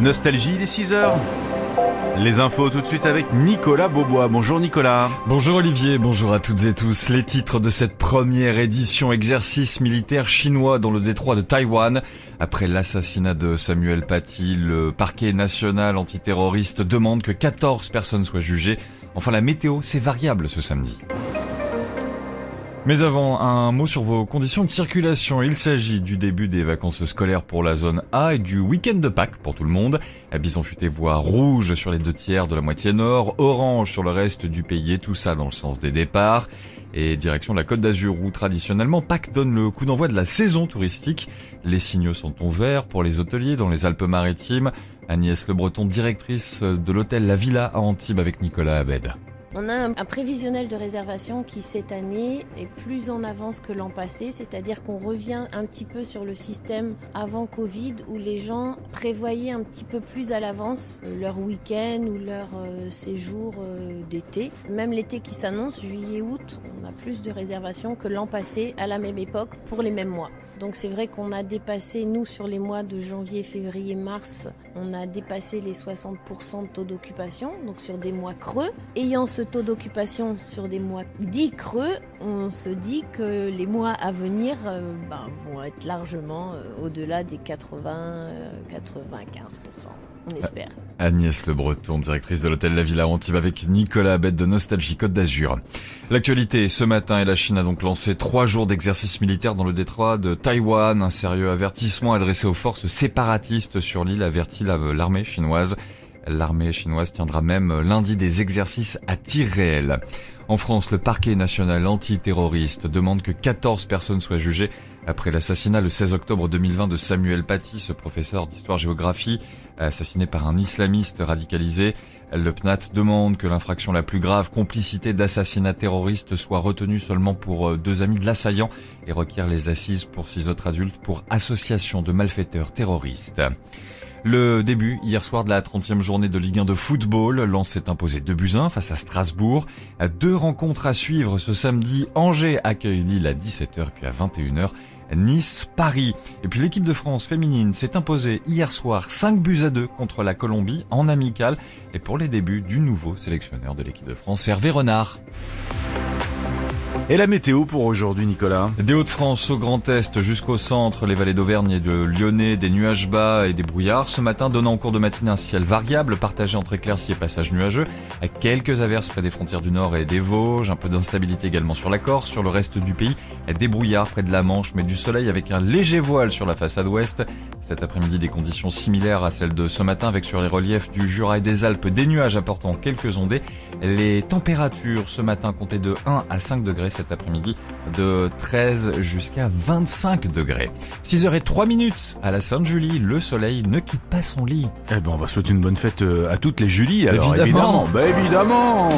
Nostalgie, des 6 heures. Les infos tout de suite avec Nicolas Beaubois. Bonjour Nicolas. Bonjour Olivier, bonjour à toutes et tous. Les titres de cette première édition exercice militaire chinois dans le détroit de Taïwan. Après l'assassinat de Samuel Paty, le parquet national antiterroriste demande que 14 personnes soient jugées. Enfin la météo, c'est variable ce samedi. Mais avant, un mot sur vos conditions de circulation. Il s'agit du début des vacances scolaires pour la zone A et du week-end de Pâques pour tout le monde. Bison futé voie rouge sur les deux tiers de la moitié nord, orange sur le reste du pays et tout ça dans le sens des départs. Et direction la Côte d'Azur où traditionnellement Pâques donne le coup d'envoi de la saison touristique. Les signaux sont en vert pour les hôteliers dans les Alpes-Maritimes. Agnès Le Breton, directrice de l'hôtel La Villa à Antibes avec Nicolas Abed. On a un, prévisionnel de réservation qui cette année est plus en avance que l'an passé, c'est-à-dire qu'on revient un petit peu sur le système avant Covid où les gens prévoyaient un petit peu plus à l'avance euh, leur week-end ou leur euh, séjour euh, d'été. Même l'été qui s'annonce, juillet-août, on a plus de réservations que l'an passé à la même époque pour les mêmes mois. Donc c'est vrai qu'on a dépassé, nous, sur les mois de janvier, février, mars, on a dépassé les 60% de taux d'occupation, donc sur des mois creux. Ayant ce taux d'occupation sur des mois dits creux, on se dit que les mois à venir euh, ben, vont être largement euh, au-delà des 80-95% on espère. Agnès Le Breton, directrice de l'hôtel La Villa Antibes avec Nicolas Abed de Nostalgie Côte d'Azur. L'actualité, ce matin, et la Chine a donc lancé trois jours d'exercice militaire dans le détroit de Taïwan. Un sérieux avertissement adressé aux forces séparatistes sur l'île avertit l'armée chinoise. L'armée chinoise tiendra même lundi des exercices à tir réel. En France, le parquet national antiterroriste demande que 14 personnes soient jugées après l'assassinat le 16 octobre 2020 de Samuel Paty, ce professeur d'histoire-géographie, assassiné par un islamiste radicalisé. Le PNAT demande que l'infraction la plus grave, complicité d'assassinat terroriste, soit retenue seulement pour euh, deux amis de l'assaillant et requiert les assises pour six autres adultes pour association de malfaiteurs terroristes. Le début hier soir de la 30e journée de Ligue 1 de football, Lens s'est imposé 2 buts 1 face à Strasbourg. Deux rencontres à suivre ce samedi. Angers accueille Lille à 17h puis à 21h. Nice, Paris. Et puis l'équipe de France féminine s'est imposée hier soir 5 buts à 2 contre la Colombie en amical et pour les débuts du nouveau sélectionneur de l'équipe de France, Hervé Renard. Et la météo pour aujourd'hui, Nicolas Des Hauts-de-France au Grand Est jusqu'au centre, les vallées d'Auvergne et de Lyonnais, des nuages bas et des brouillards. Ce matin, donnant en cours de matinée un ciel variable, partagé entre éclaircies et passages nuageux, avec quelques averses près des frontières du Nord et des Vosges, un peu d'instabilité également sur la Corse, sur le reste du pays, des brouillards près de la Manche, mais du soleil avec un léger voile sur la façade ouest. Cet après-midi, des conditions similaires à celles de ce matin, avec sur les reliefs du Jura et des Alpes des nuages apportant quelques ondées. Les températures ce matin comptaient de 1 à 5 degrés cet après-midi de 13 jusqu'à 25 degrés. 6h03 minutes à la Sainte-Julie, le soleil ne quitte pas son lit. Eh ben on va souhaiter une bonne fête euh, à toutes les Julie alors évidemment. évidemment. Bah évidemment